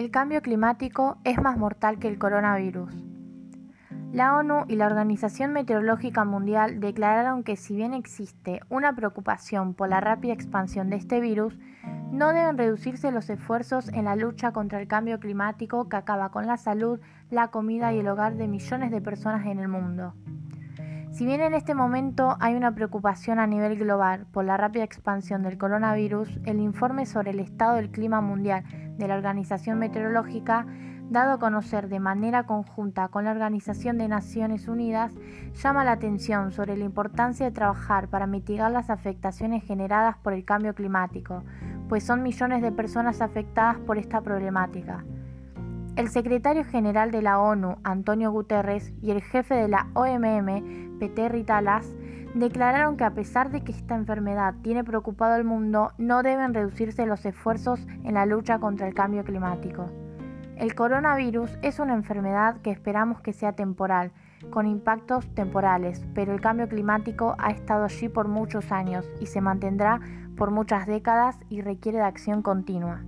El cambio climático es más mortal que el coronavirus. La ONU y la Organización Meteorológica Mundial declararon que si bien existe una preocupación por la rápida expansión de este virus, no deben reducirse los esfuerzos en la lucha contra el cambio climático que acaba con la salud, la comida y el hogar de millones de personas en el mundo. Si bien en este momento hay una preocupación a nivel global por la rápida expansión del coronavirus, el informe sobre el estado del clima mundial de la Organización Meteorológica, dado a conocer de manera conjunta con la Organización de Naciones Unidas, llama la atención sobre la importancia de trabajar para mitigar las afectaciones generadas por el cambio climático, pues son millones de personas afectadas por esta problemática. El secretario general de la ONU, Antonio Guterres, y el jefe de la OMM, Peter Ritalas, declararon que a pesar de que esta enfermedad tiene preocupado al mundo, no deben reducirse los esfuerzos en la lucha contra el cambio climático. El coronavirus es una enfermedad que esperamos que sea temporal, con impactos temporales, pero el cambio climático ha estado allí por muchos años y se mantendrá por muchas décadas y requiere de acción continua.